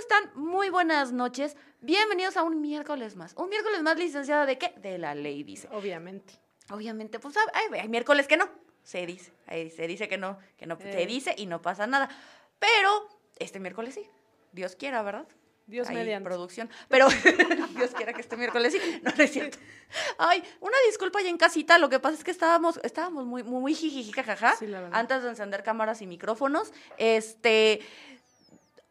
están? Muy buenas noches. Bienvenidos a un miércoles más. Un miércoles más, licenciada, ¿de qué? De la ley, dice. Obviamente. Obviamente, pues hay, hay miércoles que no. Se dice. Ahí se dice que no, que no, se Eh. dice y no pasa nada. Pero este miércoles sí. Dios quiera, ¿verdad? Dios Ahí, mediante. producción. Pero Dios quiera que este miércoles sí. No, no es cierto. Ay, una disculpa ya en casita. Lo que pasa es que estábamos, estábamos muy, muy, muy jijiji, jajaja, Sí, la verdad. antes de encender cámaras y micrófonos. Este.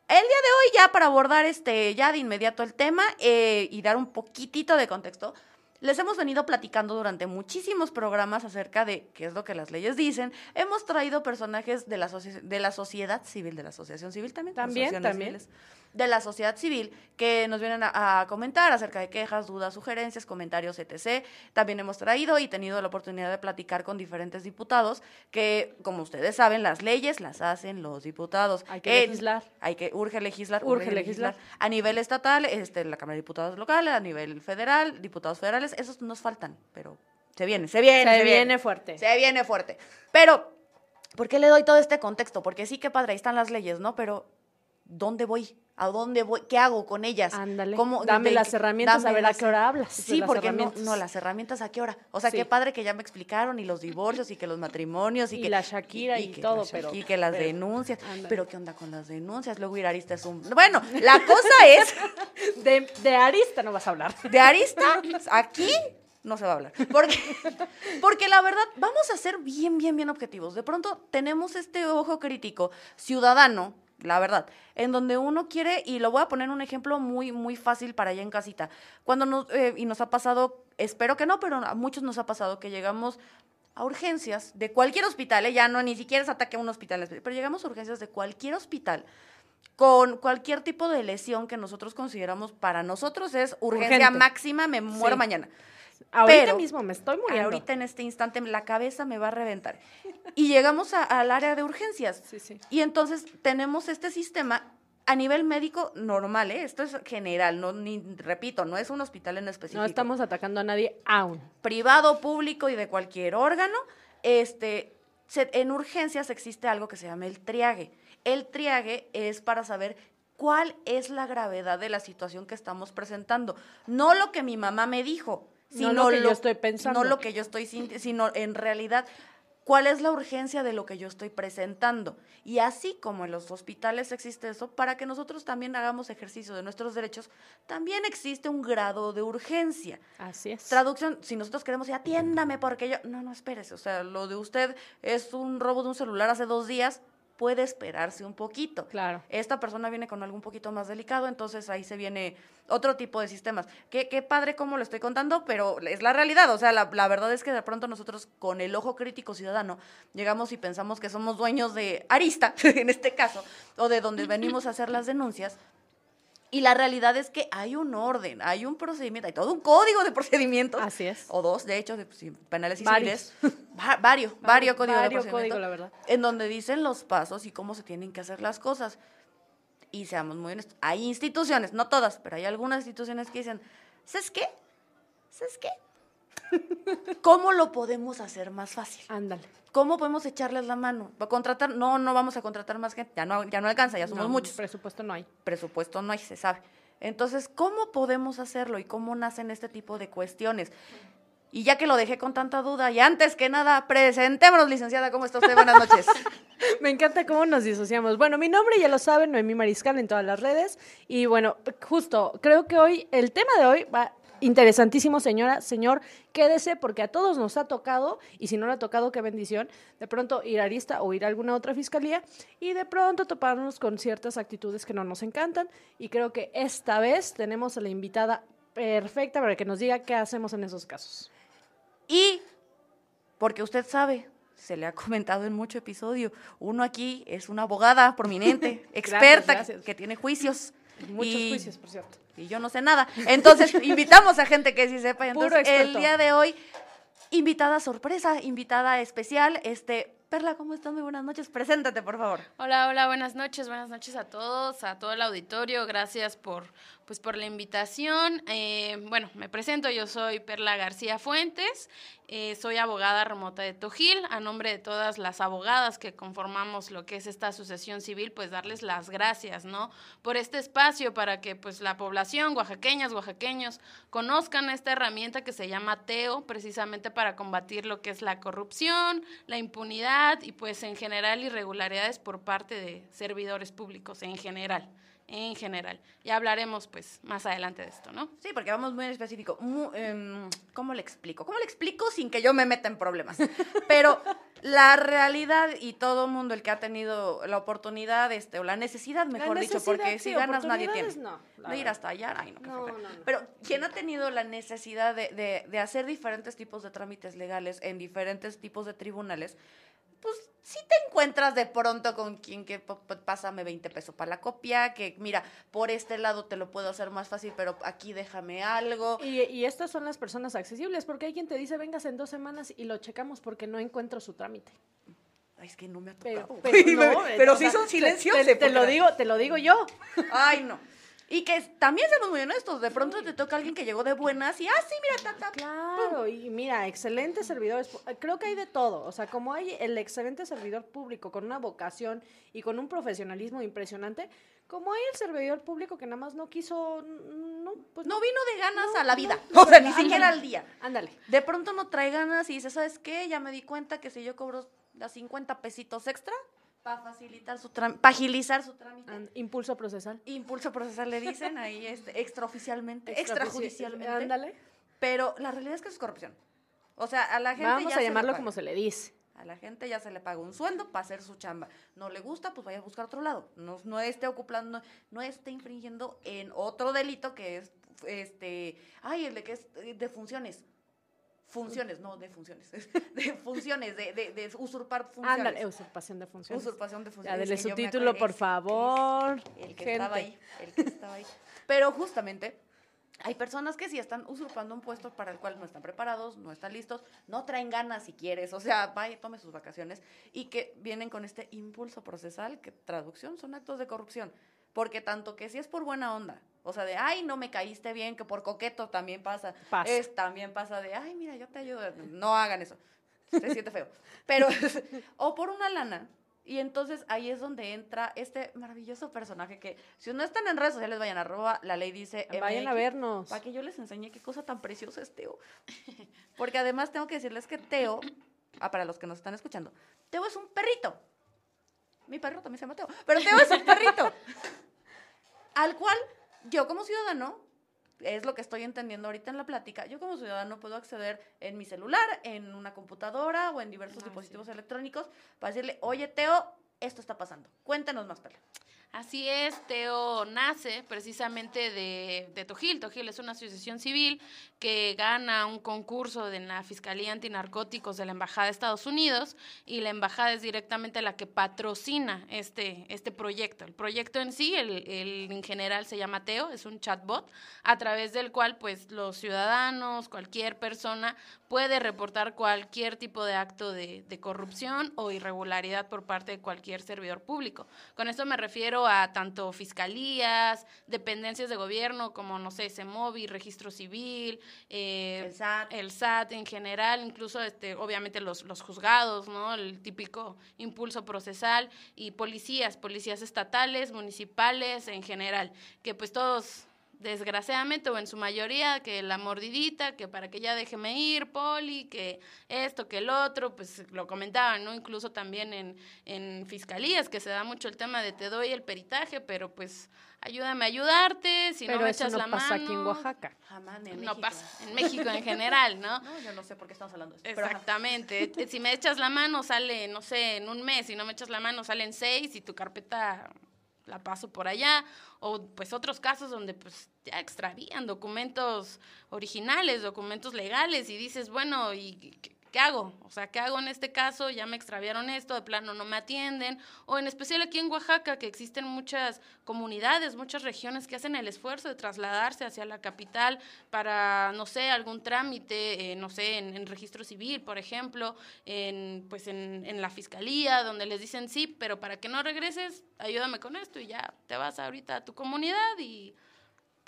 El día de hoy, ya para abordar este, ya de inmediato el tema eh, y dar un poquitito de contexto, les hemos venido platicando durante muchísimos programas acerca de qué es lo que las leyes dicen. Hemos traído personajes de la, de la sociedad civil, de la asociación civil también. También, también. civiles, de la sociedad civil que nos vienen a, a comentar acerca de quejas, dudas, sugerencias, comentarios, etc. También hemos traído y tenido la oportunidad de platicar con diferentes diputados que, como ustedes saben, las leyes las hacen los diputados. Hay que En- legislar. Hay que urge legislar. Urge legislar. A nivel estatal, este, la Cámara de Diputados local, a nivel federal, diputados federales, esos nos faltan, pero se viene, se viene. Se viene fuerte. Se viene fuerte. Pero, ¿por qué le doy todo este contexto? Porque sí que padre, ahí están las leyes, ¿no? Pero, ¿dónde voy? ¿A dónde voy? ¿Qué hago con ellas? Ándale. ¿Cómo- Dame de- las herramientas a ver a qué hora hablas. Sí, porque no, las herramientas a qué hora. O sea, Sí. qué padre que ya me explicaron y los divorcios y que los matrimonios y, Y que la Shakira y que todo, pero- Shakira, que las pero- denuncias. ándale. Pero qué onda con las denuncias. Luego ir a Arista es un Bueno, la cosa es De, de Arista no vas a hablar. de Arista aquí no se va a hablar. Porque, porque la verdad, vamos a ser bien, bien, bien objetivos. De pronto tenemos este ojo crítico ciudadano, la verdad, en donde uno quiere, y lo voy a poner un ejemplo muy, muy fácil para allá en casita. Cuando nos, eh, y nos ha pasado, espero que no, pero a muchos nos ha pasado que llegamos a urgencias de cualquier hospital, ¿eh? ya no ni siquiera es ataque a un hospital, pero llegamos a urgencias de cualquier hospital con cualquier tipo de lesión que nosotros consideramos para nosotros es urgencia Urgente. máxima, me muero Sí. mañana. Ahorita Pero- mismo me estoy muriendo. Ahorita en este instante la cabeza me va a reventar. Y llegamos a- al área de urgencias. Sí, sí. Y entonces tenemos este sistema a nivel médico normal, ¿eh? esto es general, no ni repito, no es un hospital en específico No estamos atacando a nadie aún. privado, público y de cualquier órgano, este, se- en urgencias existe algo que se llama el triague. El triague es para saber cuál es la gravedad de la situación que estamos presentando. No lo que mi mamá me dijo, No lo que yo estoy pensando. No lo que yo estoy sintiendo, sino en realidad cuál es la urgencia de lo que yo estoy presentando. Y así como en los hospitales existe eso, para que nosotros también hagamos ejercicio de nuestros derechos, también existe un grado de urgencia. Así es. Traducción, si nosotros queremos decir, atiéndame porque yo... No, no, espérese. O sea, lo de usted es un robo de un celular hace dos días, puede esperarse un poquito. Claro. Esta persona viene con algo un poquito más delicado, entonces ahí se viene otro tipo de sistemas. Qué, qué padre cómo lo estoy contando, pero es la realidad. O sea, la, la verdad es que de pronto nosotros con el ojo crítico ciudadano llegamos y pensamos que somos dueños de Arista, en este caso, o de donde venimos a hacer las denuncias. Y la realidad es que hay un orden, hay un procedimiento, hay todo un código de procedimientos. Así es. O dos, de hecho, de, sí, penales y Varios. civiles. Va- varios, varios códigos de Vario procedimiento. código, la verdad. En donde dicen los pasos y cómo se tienen que hacer las cosas. Y seamos muy honestos, hay instituciones, no todas, pero hay algunas instituciones que dicen, ¿sabes qué? ¿Sabes qué? ¿Cómo lo podemos hacer más fácil? Ándale. ¿Cómo podemos echarles la mano? ¿Va a contratar? No, no vamos a contratar más gente, ya no, ya no alcanza, ya somos No, muchos Presupuesto no hay. presupuesto no hay, se sabe. Entonces, ¿cómo podemos hacerlo y cómo nacen este tipo de cuestiones? Y ya que lo dejé con tanta duda, y antes que nada, presentémonos, licenciada, ¿cómo está usted? Buenas noches. Me encanta cómo nos disociamos. Bueno, mi nombre ya lo saben, Noemí Mariscal en todas las redes. Y bueno, justo, creo que hoy, el tema de hoy va interesantísimo, señora, señor, quédese porque a todos nos ha tocado, y si no le ha tocado, qué bendición, de pronto ir a Arista o ir a alguna otra fiscalía y de pronto toparnos con ciertas actitudes que no nos encantan. Y creo que esta vez tenemos a la invitada perfecta para que nos diga qué hacemos en esos casos. Y, porque usted sabe, se le ha comentado en mucho episodio, uno aquí es una abogada prominente, experta, gracias. que tiene juicios. Muchos y- juicios, por cierto. y yo no sé nada. Entonces, invitamos a gente que sí sepa. Puro Entonces, el día de hoy, invitada sorpresa, invitada especial, este, Perla, ¿cómo estás? Muy buenas noches. Preséntate, por favor. Hola, hola, buenas noches, buenas noches a todos, a todo el auditorio, gracias por, pues, por la invitación. Eh, bueno, me presento, yo soy Perla García Fuentes Eh, soy abogada remota de Tojil. A nombre de todas las abogadas que conformamos lo que es esta asociación civil, pues darles las gracias, ¿no? Por este espacio para que pues la población, oaxaqueñas, oaxaqueños, conozcan esta herramienta que se llama TEO, precisamente para combatir lo que es la corrupción, la impunidad y pues en general irregularidades por parte de servidores públicos en general en general. Ya hablaremos pues más adelante de esto, ¿no? Sí, porque vamos muy en específico. Em, ¿Cómo le explico? ¿Cómo le explico sin que yo me meta en problemas? Pero la realidad y todo el mundo el que ha tenido la oportunidad este, o la necesidad, mejor dicho, porque si ganas nadie tiene. No, de ir hasta allá, ay, no, no, no, no, Pero quien ha tenido la necesidad de, de, de hacer diferentes tipos de trámites legales en diferentes tipos de tribunales, pues si te encuentras de pronto con quien que pásame 20 pesos para la copia, que mira, por este lado te lo puedo hacer más fácil, pero aquí déjame algo. Y, y estas son las personas accesibles, porque hay quien te dice, vengas en dos semanas y lo checamos porque no encuentro su trámite. Ay, es que no me ha tocado. Pero, pero, sí son silenciosos. Te, te, lo digo, te lo digo yo. Ay, no. Y que también seamos muy honestos, de pronto te toca alguien que llegó de buenas y, ah, sí, mira, ta, Claro, y mira, excelentes servidores, creo que hay de todo, o sea, como hay el excelente servidor público con una vocación y con un profesionalismo impresionante, como hay el servidor público que nada más no quiso, no, pues no vino de ganas a la vida, o sea, ni siquiera al día. Ándale. De pronto no trae ganas y dice, ¿sabes qué? Ya me di cuenta que si yo cobro las 50 pesitos extra, para facilitar su trámite, para agilizar su trámite. impulso procesal. Impulso procesal le dicen ahí este, extraoficialmente, extrajudicialmente. Ándale. Pero la realidad es que es corrupción. O sea, a la gente Vamos a llamarlo como se le dice. A la gente ya se le paga un sueldo para hacer su chamba. No le gusta, pues vaya a buscar otro lado. No, no esté ocupando, no esté infringiendo en otro delito que es, este, ay, el de que es de funciones funciones, no de funciones, de funciones, de, de, de usurpar funciones. Ándale, usurpación de funciones. Usurpación de funciones. Ya, dele su título, por favor. El que estaba ahí, el que estaba ahí. Pero justamente hay personas que sí están usurpando un puesto para el cual no están preparados, no están listos, no traen ganas si quieres, o sea, vaya, tome sus vacaciones y que vienen con este impulso procesal que traducción son actos de corrupción. Porque tanto que si es por buena onda, o sea, de, ay, no me caíste bien, que por coqueto también pasa. Es, también pasa de, ay, mira, yo te ayudo. No hagan eso. Se siente feo. Pero, o por una lana. Y entonces ahí es donde entra este maravilloso personaje que, si no están en redes sociales, vayan a arroba, la ley dice... Vayan a vernos. Para que yo les enseñe qué cosa tan preciosa es Teo. Porque además tengo que decirles que Teo, ah, para los que nos están escuchando, Teo es un perrito. Mi perro también se llama Teo, pero Teo es un perrito. al cual yo como ciudadano, es lo que estoy entendiendo ahorita en la plática, yo como ciudadano puedo acceder en mi celular, en una computadora o en diversos dispositivos electrónicos para decirle, oye Teo, esto está pasando. Cuéntanos más, Pele. Así es, Teo nace precisamente de, de Tojil. Tojil es una asociación civil que gana un concurso de la Fiscalía Antinarcóticos de la Embajada de Estados Unidos y la Embajada es directamente la que patrocina este, este proyecto. El proyecto en sí, el, en general se llama Teo, es un chatbot a través del cual pues los ciudadanos, cualquier persona puede reportar cualquier tipo de acto de, de corrupción o irregularidad por parte de cualquier servidor público. Con esto me refiero a tanto fiscalías, dependencias de gobierno como, no sé, CEMOVI, registro civil, eh, el, SAT. el SAT en general, incluso este, obviamente los, los juzgados, ¿no? El típico impulso procesal y policías, policías estatales, municipales en general, que pues todos desgraciadamente o en su mayoría que la mordidita, que para que ya déjeme ir, Poli, que esto, que el otro, pues lo comentaban, ¿no? Incluso también en, en fiscalías, que se da mucho el tema de te doy el peritaje, pero pues ayúdame a ayudarte, si no me echas la mano. pasa aquí en Oaxaca. Jamás, en No pasa, en México en general, ¿no? No, yo no sé por qué estamos hablando de eso. Exactamente. si me echas la mano, sale, no sé, en un mes, si no me echas la mano, salen seis y tu carpeta la paso por allá, o pues otros casos donde pues ya extravían documentos originales, documentos legales y dices, bueno, ¿y ¿qué hago? O sea, ¿qué hago en este caso? Ya me extraviaron esto, de plano no me atienden. O en especial aquí en Oaxaca, que existen muchas comunidades, muchas regiones que hacen el esfuerzo de trasladarse hacia la capital para, no sé, algún trámite, eh, no sé, en, registro civil, por ejemplo, en, pues en la fiscalía, donde les dicen sí, pero para que no regreses, ayúdame con esto y ya te vas ahorita a tu comunidad y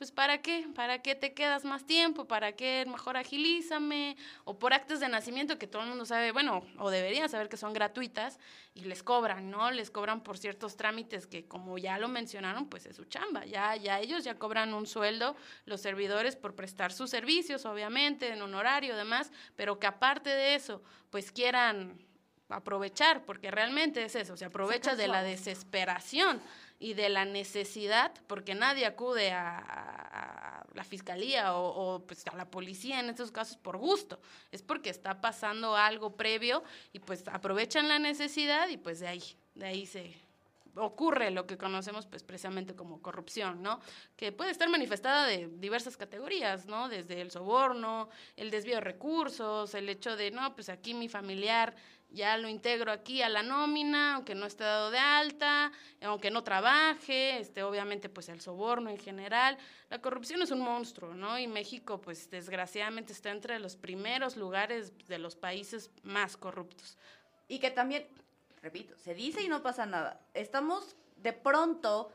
pues ¿para qué? ¿Para qué te quedas más tiempo? ¿Para qué mejor agilízame? O por actos de nacimiento que todo el mundo sabe, bueno, o debería saber que son gratuitas y les cobran, ¿no? Les cobran por ciertos trámites que como ya lo mencionaron, pues es su chamba. Ya, ya ellos ya cobran un sueldo, los servidores por prestar sus servicios, obviamente, en un horario, demás, pero que aparte de eso, pues quieran aprovechar, porque realmente es eso, se aprovecha de la desesperación y de la necesidad, porque nadie acude a, la fiscalía o, pues a la policía en estos casos por gusto, es porque está pasando algo previo y pues aprovechan la necesidad y pues de ahí, de ahí se ocurre lo que conocemos pues precisamente como corrupción, ¿no? Que puede estar manifestada de diversas categorías, ¿no? Desde el soborno, el desvío de recursos, el hecho de, no, pues aquí mi familiar ya lo integro aquí a la nómina, aunque no esté dado de alta, aunque no trabaje, este, obviamente pues el soborno en general. La corrupción es un monstruo, ¿no? Y México pues desgraciadamente está entre los primeros lugares de los países más corruptos. Y que también, repito, se dice y no pasa nada. Estamos de pronto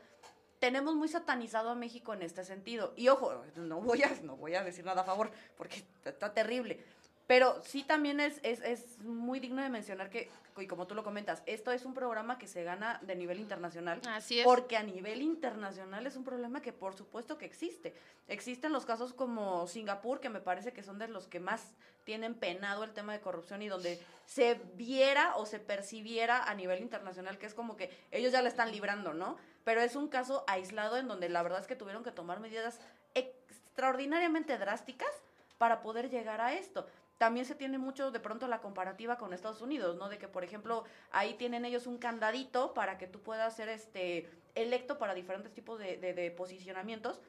tenemos muy satanizado a México en este sentido. Y ojo, no voy a, no voy a decir nada a favor, porque está terrible. Pero sí también es, es, es, muy digno de mencionar que, y como tú lo comentas, esto es un programa que se gana de nivel internacional. Así es. Porque a nivel internacional es un problema que por supuesto que existe. Existen los casos como Singapur, que me parece que son de los que más tienen penado el tema de corrupción y donde se viera o se percibiera a nivel internacional que es como que ellos ya la están librando, ¿no? Pero es un caso aislado en donde la verdad es que tuvieron que tomar medidas extraordinariamente drásticas para poder llegar a esto también se tiene mucho de pronto la comparativa con Estados Unidos, ¿no? De que, por ejemplo, ahí tienen ellos un candadito para que tú puedas ser este electo para diferentes tipos de, de, posicionamientos,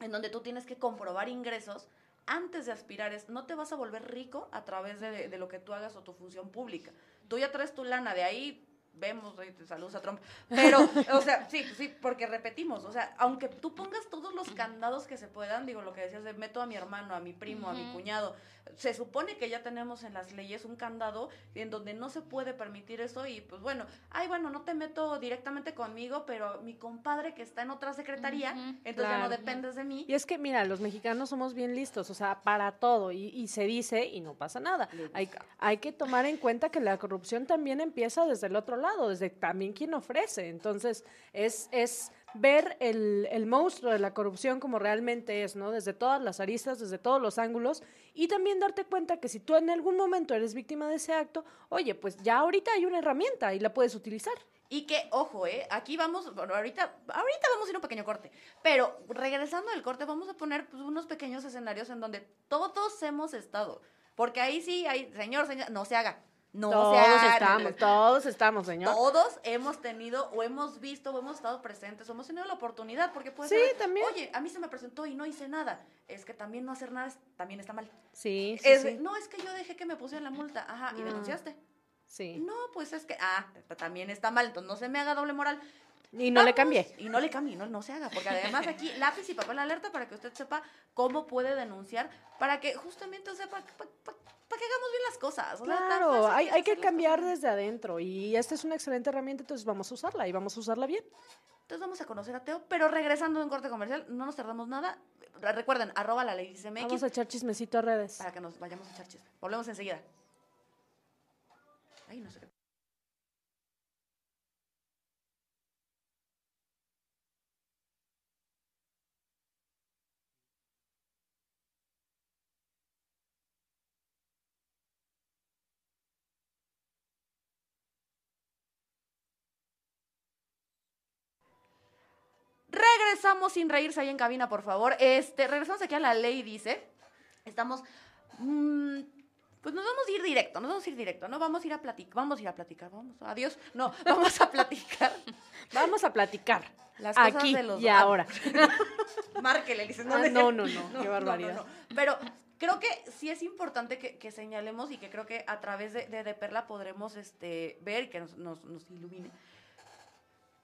en donde tú tienes que comprobar ingresos antes de aspirar. Es, no te vas a volver rico a través de, de lo que tú hagas o tu función pública. Tú ya traes tu lana, de ahí vemos, saludos a Trump, pero, o sea, sí, sí, porque repetimos, o sea, aunque tú pongas todos los candados que se puedan, digo, lo que decías de meto a mi hermano, a mi primo, a mi cuñado, se supone que ya tenemos en las leyes un candado en donde no se puede permitir eso y pues bueno, ay, bueno, no te meto directamente conmigo, pero mi compadre que está en otra secretaría, entonces ya no dependes de mí. Y es que, mira, los mexicanos somos bien listos, o sea, para todo, y, y se dice y no pasa nada. Hay, hay que tomar en cuenta que la corrupción también empieza desde el otro lado lado, desde también quien ofrece. Entonces, es, es ver el, el, monstruo de la corrupción como realmente es, ¿no? Desde todas las aristas, desde todos los ángulos, y también darte cuenta que si tú en algún momento eres víctima de ese acto, oye, pues ya ahorita hay una herramienta y la puedes utilizar. Y que, ojo, ¿eh? Aquí vamos, bueno, ahorita, ahorita vamos a ir a un pequeño corte, pero regresando del corte vamos a poner pues, unos pequeños escenarios en donde todos hemos estado, porque ahí sí hay, señor, señor, no se haga, no, todos estamos, todos estamos, señor. Todos hemos tenido o hemos visto o hemos estado presentes o hemos tenido la oportunidad porque puede sí, también. oye, a mí se me presentó y no hice nada. Es que también no hacer nada también está mal. Sí, sí, No, es que yo dejé que me pusieran la multa. Ajá, y mm. denunciaste. Sí. No, pues es que, ah, también está mal, entonces no se me haga doble moral. Y no le cambie. Y no le cambie, no, no se haga, porque además aquí lápiz y papel alerta para que usted sepa cómo puede denunciar, para que justamente sepa, para que hagamos bien las cosas. claro, hay, hay que cambiar desde adentro y esta es una excelente herramienta, entonces vamos a usarla y vamos a usarla bien. Entonces vamos a conocer a Teo, pero regresando en corte comercial, no nos tardamos nada. Recuerden, arroba la ley dice Vamos a echar chismecito a redes. Para que nos vayamos a echar chisme. Volvemos enseguida. Ay, no sé qué. Regresamos sin reírse ahí en cabina, por favor. Este, regresamos aquí a la ley, dice. Estamos. Mm, pues nos vamos a ir directo, nos vamos a ir directo, ¿no? Vamos a ir a platicar, vamos a ir a platicar, vamos, adiós. No, vamos a platicar. vamos a platicar. Las cosas Aquí de los y ahora. Márquele, dice, no, ah, no, no, no, qué barbaridad. Pero creo que sí es importante que, señalemos y que creo que a través de, de, Perla podremos este, ver y que nos, nos, nos ilumine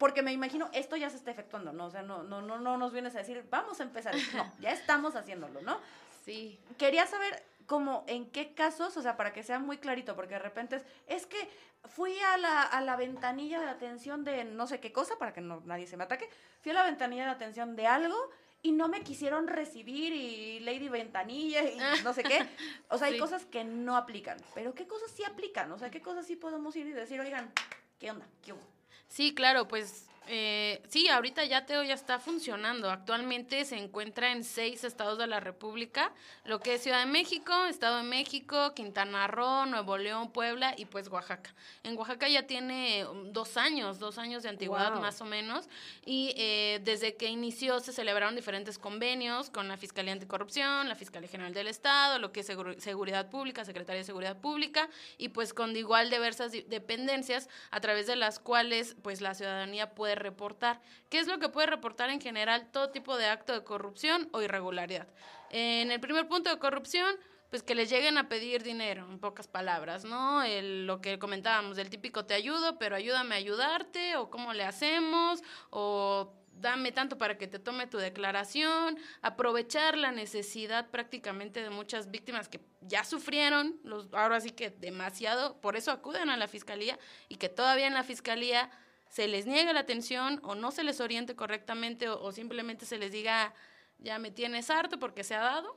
porque me imagino esto ya se está efectuando, ¿no? O sea, no, no, no, no nos vienes a decir, vamos a empezar. No, ya estamos haciéndolo, ¿no? Sí. Quería saber como en qué casos, o sea, para que sea muy clarito, porque de repente es, es que fui a la, a la ventanilla de atención de no sé qué cosa, para que no, nadie se me ataque, fui a la ventanilla de atención de algo y no me quisieron recibir y Lady Ventanilla y no sé qué. O sea, hay Sí. cosas que no aplican, pero ¿qué cosas sí aplican? O sea, ¿qué cosas sí podemos ir y decir, oigan, ¿qué onda? ¿Qué hubo? Sí, claro, pues eh, sí, ahorita ya Teo ya está funcionando. Actualmente se encuentra en seis estados de la República, lo que es Ciudad de México, Estado de México, Quintana Roo, Nuevo León, Puebla y pues Oaxaca. En Oaxaca ya tiene um, dos años, dos años de antigüedad Wow. más o menos, y eh, desde que inició se celebraron diferentes convenios con la Fiscalía Anticorrupción, la Fiscalía General del Estado, lo que es Seguridad Pública, Secretaría de Seguridad Pública, y pues con igual diversas di- dependencias a través de las cuales pues la ciudadanía puede reportar. ¿Qué es lo que puede reportar en general? Todo tipo de acto de corrupción o irregularidad. En el primer punto de corrupción, pues que les lleguen a pedir dinero, en pocas palabras, ¿no? El- lo que comentábamos, del típico te ayudo, pero ayúdame a ayudarte, o cómo le hacemos, o dame tanto para que te tome tu declaración, aprovechar la necesidad prácticamente de muchas víctimas que ya sufrieron, los, ahora sí que demasiado, por eso acuden a la fiscalía y que todavía en la fiscalía se les niegue la atención o no se les oriente correctamente o, o simplemente se les diga ya me tienes harto porque se ha dado,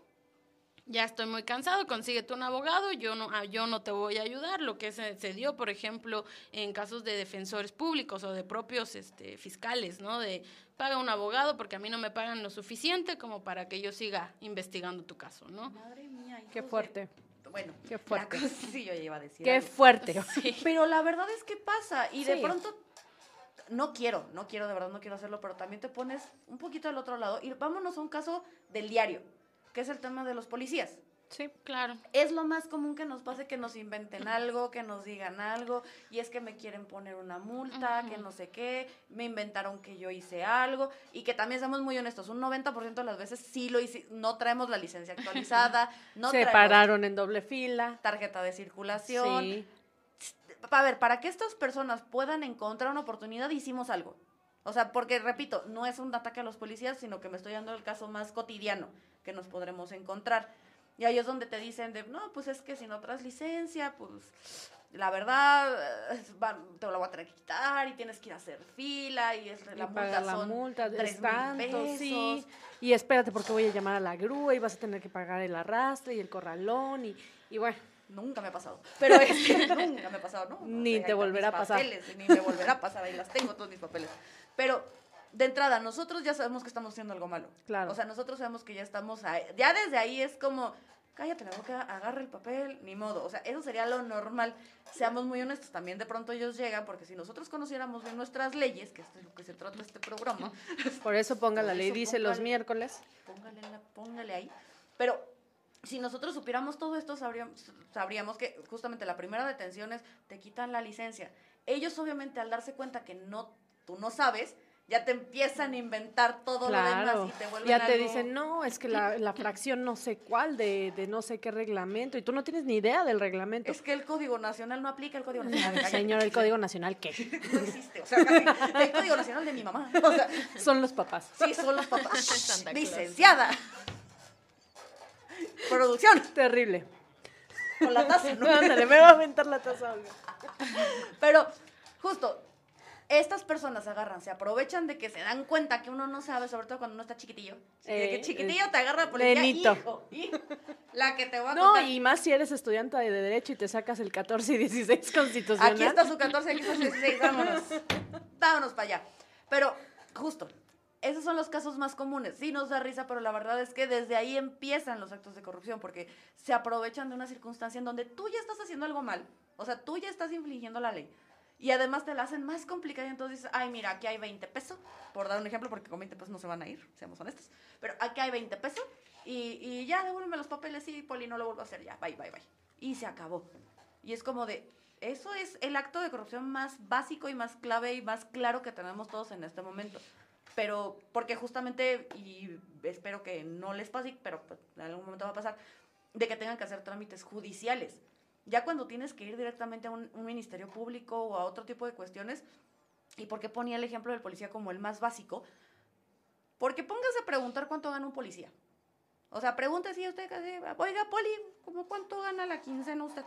ya estoy muy cansado, consíguete un abogado, yo no, ah, yo no te voy a ayudar, lo que se, se dio, por ejemplo, en casos de defensores públicos o de propios este, fiscales, ¿no? De paga un abogado porque a mí no me pagan lo suficiente como para que yo siga investigando tu caso, ¿no? Madre mía. Qué de- fuerte. Bueno, Qué fuerte. la cosa- sí, yo ya iba a decir. Qué algo. fuerte. Pero la verdad es que pasa y de Sí. pronto no quiero, no quiero, de verdad no quiero hacerlo, pero también te pones un poquito del otro lado y vámonos a un caso del diario, que es el tema de los policías. Sí. Claro. Es lo más común que nos pase que nos inventen algo, que nos digan algo, y es que me quieren poner una multa, que no sé qué, me inventaron que yo hice algo, y que también seamos muy honestos, un 90% de las veces sí lo hice, no traemos la licencia actualizada, no Se pararon en doble fila. tarjeta de circulación, Sí. A ver, para que estas personas puedan encontrar una oportunidad, hicimos algo. O sea, porque, repito, no es un ataque a los policías, sino que me estoy dando el caso más cotidiano que nos podremos encontrar. Y ahí es donde te dicen de, no, pues es que si no traes licencia, pues la verdad, te lo voy a tener que quitar y tienes que ir a hacer fila y es, la y multa la son multa tres sí. pesos. Y espérate porque voy a llamar a la grúa y vas a tener que pagar el arrastre y el corralón y, y bueno, Nunca me ha pasado. Pero es que nunca me ha pasado, ¿no? Ni te volverá a pasar. papeles, Ni me volverá a pasar, ahí las tengo todos mis papeles. Pero de entrada, nosotros ya sabemos que estamos haciendo algo malo. Claro. O sea, nosotros sabemos que ya estamos ahí. Ya desde ahí es como, cállate la boca, agarra el papel, ni modo. O sea, eso sería lo normal. Seamos muy honestos, también de pronto ellos llegan, porque si nosotros conociéramos bien nuestras leyes, que esto es lo que se trata este programa, por eso ponga la ley, dice los miércoles. póngale, póngale ahí. Pero si nosotros supiéramos todo esto, sabríamos, sabríamos que justamente la primera detención es, te quitan la licencia. Ellos obviamente al darse cuenta que no, tú no sabes, ya te empiezan a inventar todo lo demás y te vuelven Ya te algo- dicen, no, es que la, la fracción no sé cuál de, de no sé qué reglamento y tú no tienes ni idea del reglamento. Es que el Código Nacional no aplica el Código Nacional. Señor, el Código Nacional, ¿qué? No existe, o sea, casi, el Código Nacional de mi mamá. O sea, Son los papás. sí, son los papás. Licenciada. Producción, Terrible. con la taza, ¿no? Ándale, me va a aventar la taza. Olga. Pero, justo, estas personas agarran, se aprovechan de que se dan cuenta que uno no sabe, sobre todo cuando uno está chiquitillo. De que Eh, chiquitillo te agarra policía, nenito. hijo, hijo, la que te va a No, contar. y más si eres estudiante de Derecho y te sacas el 14 y 16 constitucional. Aquí está su 14, aquí está su 16, vámonos. Vámonos para allá. Pero, justo, esos son los casos más comunes. Sí nos da risa, pero la verdad es que desde ahí empiezan los actos de corrupción, porque se aprovechan de una circunstancia en donde tú ya estás haciendo algo mal. O sea, tú ya estás infringiendo la ley. Y además te la hacen más complicada y entonces dices, ay, mira, aquí hay 20 pesos, por dar un ejemplo, porque con 20 pesos no se van a ir, seamos honestos. Pero aquí hay 20 pesos y, y ya devuélveme los papeles y Poli no lo vuelvo a hacer, ya, bye, bye, bye. Y se acabó. Y es como de, eso es el acto de corrupción más básico y más clave y más claro que tenemos todos en este momento. Pero, porque justamente, y espero que no les pase, pero pues, en algún momento va a pasar, de que tengan que hacer trámites judiciales. Ya cuando tienes que ir directamente a un, un ministerio público o a otro tipo de cuestiones, ¿y por qué ponía el ejemplo del policía como el más básico? Porque póngase a preguntar cuánto gana un policía. O sea, pregunte si usted, oiga, Poli, ¿cómo cuánto gana la quincena usted?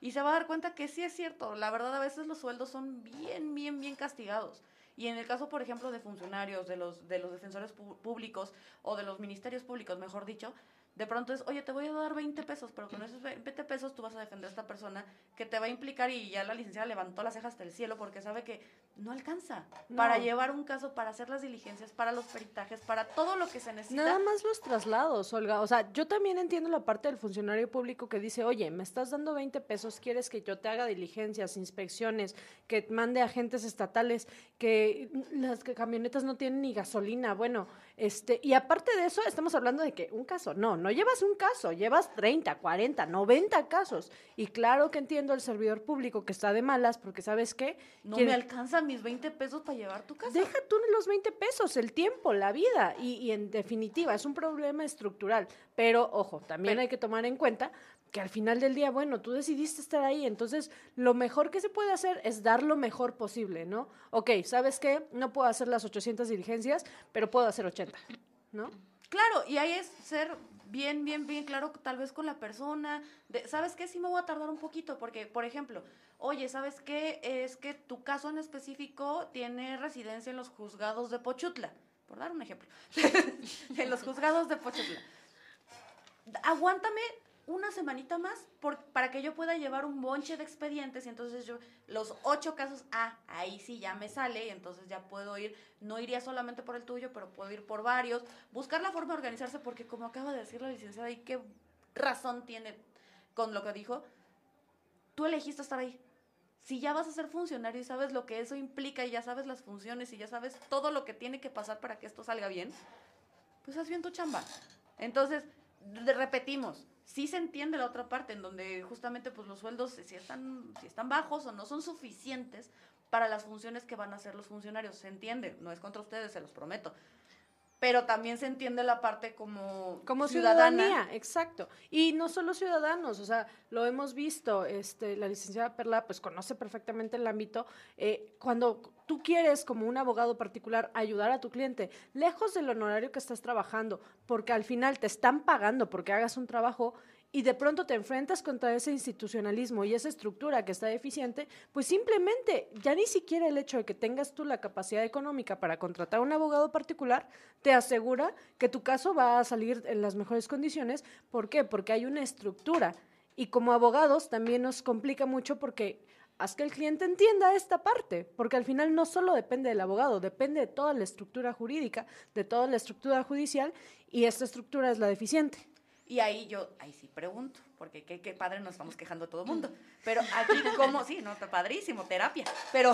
Y se va a dar cuenta que sí es cierto. La verdad, a veces los sueldos son bien, bien, bien castigados. Y en el caso, por ejemplo, de funcionarios, de los, de los defensores públicos o de los ministerios públicos, mejor dicho, de pronto es, oye, te voy a dar 20 pesos, pero con esos 20 pesos tú vas a defender a esta persona que te va a implicar y ya la licenciada levantó las cejas hasta el cielo porque sabe que no alcanza para llevar un caso, para hacer las diligencias, para los peritajes, para todo lo que se necesita. Nada más los traslados, Olga. O sea, yo también entiendo la parte del funcionario público que dice, oye, me estás dando 20 pesos, quieres que yo te haga diligencias, inspecciones, que mande agentes estatales, que las camionetas no tienen ni gasolina. Bueno, este, y aparte de eso, estamos hablando de que un caso, no, no llevas un caso, llevas 30, 40, 90 casos. Y claro que entiendo al servidor público que está de malas porque sabes qué? No me alcanza mis 20 pesos para llevar tu casa. Deja tú los 20 pesos, el tiempo, la vida. Y, en definitiva, es un problema estructural. Pero, ojo, también hay que tomar en cuenta que al final del día, bueno, tú decidiste estar ahí, entonces lo mejor que se puede hacer es dar lo mejor posible, ¿no? Ok, ¿sabes qué? No puedo hacer las 800 diligencias, pero puedo hacer 80, ¿no? Claro, y ahí es ser bien, bien, bien claro, tal vez con la persona. ¿Sabes qué? Sí me voy a tardar un poquito, porque, por ejemplo, oye, ¿sabes qué? Es que tu caso en específico tiene residencia en los juzgados de Pochutla, por dar un ejemplo. en los juzgados de Pochutla. Aguántame una semanita más por, para que yo pueda llevar un bonche de expedientes y entonces yo los ocho casos, ah, ahí sí ya me sale y entonces ya puedo ir, no iría solamente por el tuyo, pero puedo ir por varios, buscar la forma de organizarse porque como acaba de decir la licenciada y qué razón tiene con lo que dijo, tú elegiste estar ahí. Si ya vas a ser funcionario y sabes lo que eso implica y ya sabes las funciones y ya sabes todo lo que tiene que pasar para que esto salga bien, pues haz bien tu chamba. Entonces, repetimos, sí se entiende la otra parte, en donde justamente pues los sueldos si están, si están bajos o no son suficientes para las funciones que van a hacer los funcionarios. Se entiende, no es contra ustedes, se los prometo. Pero también se entiende la parte como, como ciudadanía, exacto. Y no solo ciudadanos, o sea, lo hemos visto, este, la licenciada Perla pues conoce perfectamente el ámbito. Eh, cuando tú quieres, como un abogado particular, ayudar a tu cliente, lejos del honorario que estás trabajando, porque al final te están pagando porque hagas un trabajo, y de pronto te enfrentas contra ese institucionalismo y esa estructura que está deficiente, pues simplemente ya ni siquiera el hecho de que tengas tú la capacidad económica para contratar un abogado particular te asegura que tu caso va a salir en las mejores condiciones. ¿Por qué? Porque hay una estructura. Y como abogados también nos complica mucho porque haz que el cliente entienda esta parte, porque al final no solo depende del abogado, depende de toda la estructura jurídica, de toda la estructura judicial, y esta estructura es la deficiente. Y ahí yo, ahí sí pregunto, porque qué, qué padre nos estamos quejando todo el mundo. Pero aquí, ¿cómo? Sí, no, está padrísimo, terapia. Pero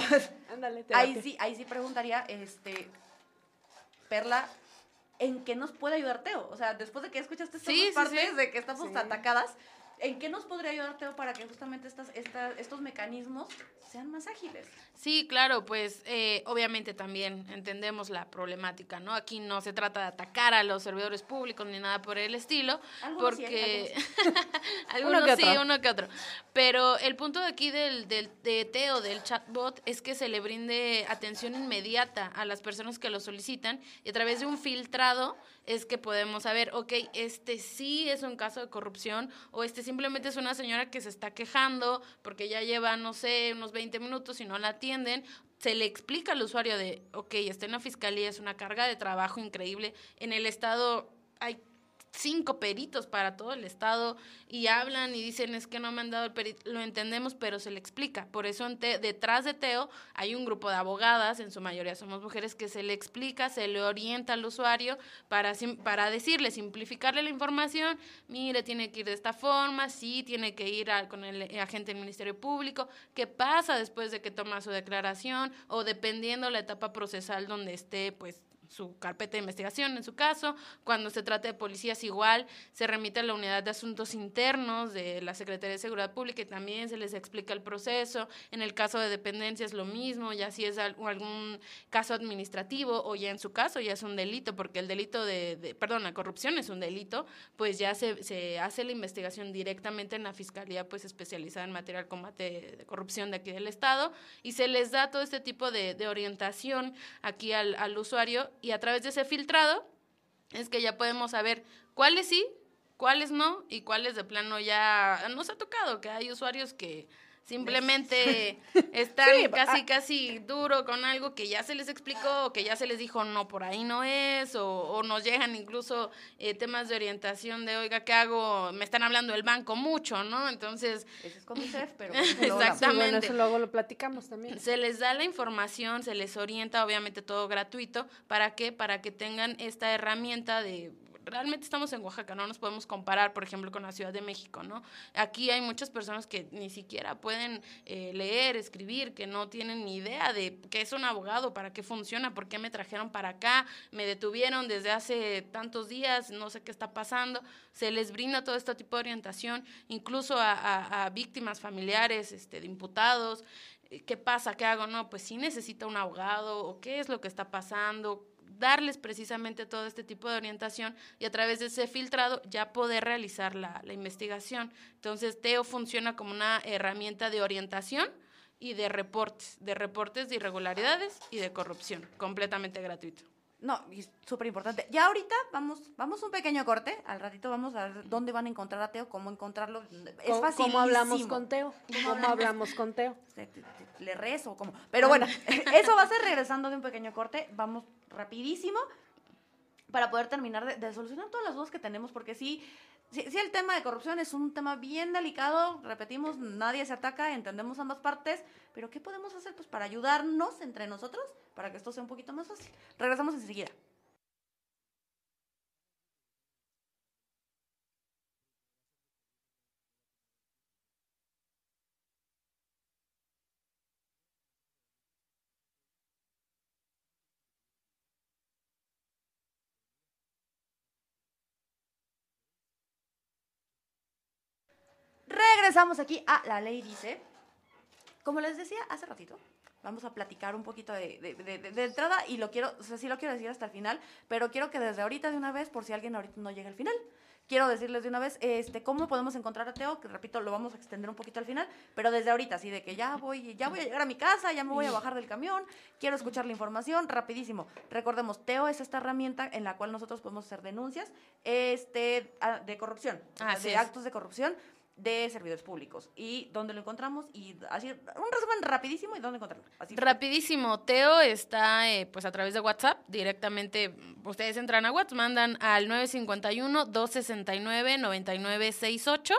Ándale, ahí sí, ahí sí preguntaría, este, Perla, ¿en qué nos puede ayudar Teo? O sea, después de que escuchaste estas sí, partes de que estamos atacadas, ¿En qué nos podría ayudar, Teo, para que justamente estas, estos mecanismos sean más ágiles? Sí, claro, pues eh, obviamente también entendemos la problemática, ¿no? Aquí no se trata de atacar a los servidores públicos ni nada por el estilo, porque algunos, sí, uno que otro. Pero el punto de aquí del, del de Teo, del chatbot, es que se le brinde atención inmediata a las personas que lo solicitan y a través de un filtrado es que podemos saber, ok, este sí es un caso de corrupción o este simplemente es una señora que se está quejando porque ya lleva, no sé, unos 20 minutos y no la atienden. Se le explica al usuario de, ok, está en la fiscalía, es una carga de trabajo increíble. En el Estado hay cinco peritos para todo el estado y hablan y dicen es que no me han dado el perito, lo entendemos, pero se le explica. Por eso detrás de Teo hay un grupo de abogadas, en su mayoría somos mujeres, que se le explica, se le orienta al usuario para, para decirle, simplificarle la información, mire, tiene que ir de esta forma, sí, tiene que ir con el agente del Ministerio Público, qué pasa después de que toma su declaración o dependiendo la etapa procesal donde esté, pues su carpeta de investigación en su caso. Cuando se trata de policías igual, se remite a la unidad de asuntos internos de la Secretaría de Seguridad Pública y también se les explica el proceso. En el caso de dependencia es lo mismo, ya si es algún caso administrativo o ya en su caso ya es un delito, porque el delito de, perdón, la corrupción es un delito, pues ya se, se, hace la investigación directamente en la Fiscalía pues especializada en materia de combate de corrupción de aquí del Estado y se les da todo este tipo de, orientación aquí al usuario y a través de ese filtrado es que ya podemos saber cuáles sí, cuáles no y cuáles de plano ya nos ha tocado, que hay usuarios que Simplemente están Sí, casi, ah. casi duro con algo que ya se les explicó, o que ya se les dijo, no, por ahí no es, o, o nos llegan incluso eh, temas de orientación de, oiga, ¿qué hago? Me están hablando del banco mucho, ¿no? Entonces, Ese es con pero hablamos. Sí, bueno, Exactamente. eso luego lo platicamos también. se les da la información, se les orienta, obviamente todo gratuito. ¿Para qué? Para que tengan esta herramienta de... Realmente estamos en Oaxaca, no nos podemos comparar, por ejemplo, con la Ciudad de México, ¿no? Aquí hay muchas personas que ni siquiera pueden eh, leer, escribir, que no tienen ni idea de qué es un abogado, para qué funciona, por qué me trajeron para acá, me detuvieron desde hace tantos días, no sé qué está pasando. Se les brinda todo este tipo de orientación, incluso a, a- a víctimas familiares, este, de imputados, ¿qué pasa? ¿Qué hago? No, pues sí necesita un abogado o qué es lo que está pasando, darles precisamente todo este tipo de orientación y a través de ese filtrado ya poder realizar la, la investigación. Entonces, Teo funciona como una herramienta de orientación y de reportes, de reportes de irregularidades y de corrupción, completamente gratuito. No, y súper importante. Ya ahorita vamos, vamos un pequeño corte. Al ratito vamos a ver dónde van a encontrar a Teo, cómo encontrarlo. Es ¿Cómo- fácil. ¿Cómo hablamos con Teo? ¿Cómo hablamos con Teo? Le rezo, o cómo. Pero bueno, eso va a ser regresando de un pequeño corte. Vamos rapidísimo para poder terminar de, de solucionar todas las dudas que tenemos, porque sí, sí, sí el tema de corrupción es un tema bien delicado, repetimos, nadie se ataca, entendemos ambas partes, pero ¿qué podemos hacer pues para ayudarnos entre nosotros para que esto sea un poquito más fácil? Regresamos enseguida. Regresamos aquí a La Ley Dice. Como les decía hace ratito, vamos a platicar un poquito de, de- de- de- entrada y lo quiero, o sea, sí lo quiero decir hasta el final, pero quiero que desde ahorita de una vez, por si alguien ahorita no llega al final, quiero decirles de una vez este, cómo podemos encontrar a Teo, que repito, lo vamos a extender un poquito al final, pero desde ahorita, así de que ya voy, ya voy a llegar a mi casa, ya me voy a bajar del camión, quiero escuchar la información, rapidísimo. Recordemos, Teo es esta herramienta en la cual nosotros podemos hacer denuncias este, de corrupción, de es. actos de corrupción de servidores públicos. Y dónde lo encontramos y así un resumen rapidísimo y dónde encontrarlo. Así Rapidísimo, Teo está eh, pues a través de WhatsApp, directamente ustedes entran a WhatsApp, mandan al 951-269-9968,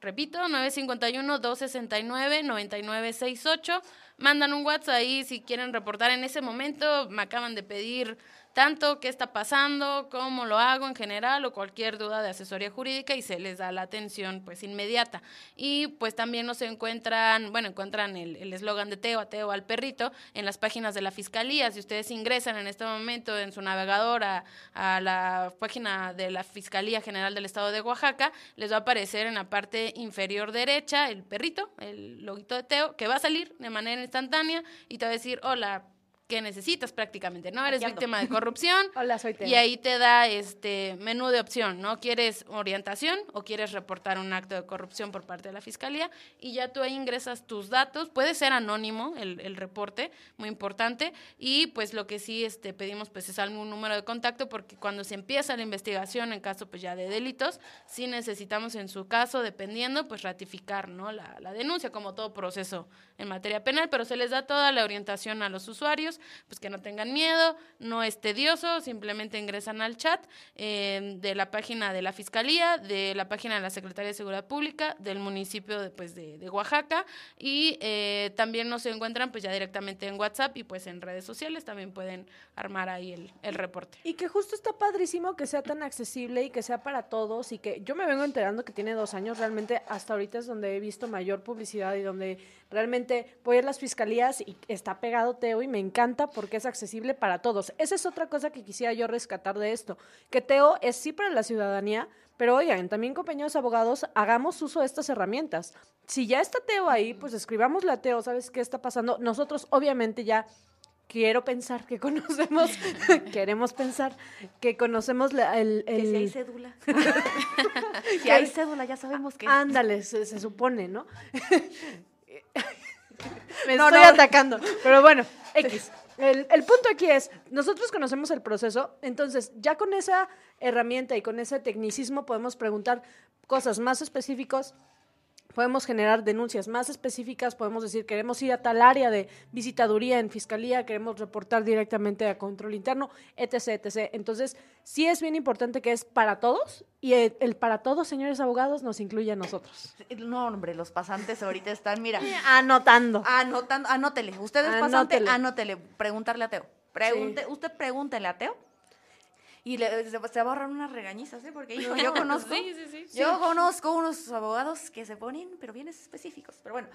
repito, 951-269-9968, mandan un WhatsApp ahí si quieren reportar en ese momento, me acaban de pedir tanto qué está pasando, cómo lo hago en general o cualquier duda de asesoría jurídica y se les da la atención pues inmediata. Y pues también nos encuentran, bueno, encuentran el eslogan de Teo, a Teo al perrito, en las páginas de la Fiscalía. Si ustedes ingresan en este momento en su navegador a, a la página de la Fiscalía General del Estado de Oaxaca, les va a aparecer en la parte inferior derecha el perrito, el loguito de Teo, que va a salir de manera instantánea y te va a decir, hola, ¿qué necesitas prácticamente? ¿No? Eres víctima de corrupción. Hola, soy Teo. Y ahí te da este menú de opción, ¿no? ¿Quieres orientación o quieres reportar un acto de corrupción por parte de la fiscalía? Y ya tú ahí ingresas tus datos. Puede ser anónimo el, el reporte, muy importante. Y pues lo que sí este, pedimos pues es algún número de contacto porque cuando se empieza la investigación en caso pues ya de delitos, sí necesitamos en su caso, dependiendo, pues ratificar, ¿no? La, la denuncia como todo proceso en materia penal, pero se les da toda la orientación a los usuarios, pues que no tengan miedo, no es tedioso, simplemente ingresan al chat eh, de la página de la Fiscalía, de la página de la Secretaría de Seguridad Pública, del municipio de, pues, de, de Oaxaca y eh, también nos encuentran pues ya directamente en WhatsApp y pues en redes sociales también pueden armar ahí el, el reporte. Y que justo está padrísimo que sea tan accesible y que sea para todos y que yo me vengo enterando que tiene dos años, realmente hasta ahorita es donde he visto mayor publicidad y donde realmente voy a las fiscalías y está pegado Teo y me encanta porque es accesible para todos. Esa es otra cosa que quisiera yo rescatar de esto, que Teo es sí para la ciudadanía, pero oigan, también compañeros abogados, hagamos uso de estas herramientas. Si ya está Teo ahí, pues escribámosle a Teo, ¿sabes qué está pasando? Nosotros obviamente ya quiero pensar que conocemos, queremos pensar que conocemos la- el... Que si hay el cédula. si hay cédula, ya sabemos que. ándale, se, se supone, ¿no? Me No, estoy no. atacando, pero bueno, X. El, el punto aquí es, nosotros conocemos el proceso, entonces ya con esa herramienta y con ese tecnicismo podemos preguntar cosas más específicas podemos generar denuncias más específicas, podemos decir, queremos ir a tal área de visitaduría en fiscalía, queremos reportar directamente a control interno, etc., etc. Entonces, sí es bien importante que es para todos y el, el para todos, señores abogados, nos incluye a nosotros. No, hombre, los pasantes ahorita están, mira, Anotando. anotando, anótele. Usted es pasante, Anótele. anótele. Preguntarle a Teo. Pregunte, Usted pregúntele a Teo. Y le, se, se va a ahorrar unas regañizas, ¿eh? Porque yo conozco. Sí, sí, sí. Yo conozco unos abogados que se ponen, pero bien específicos. Pero bueno,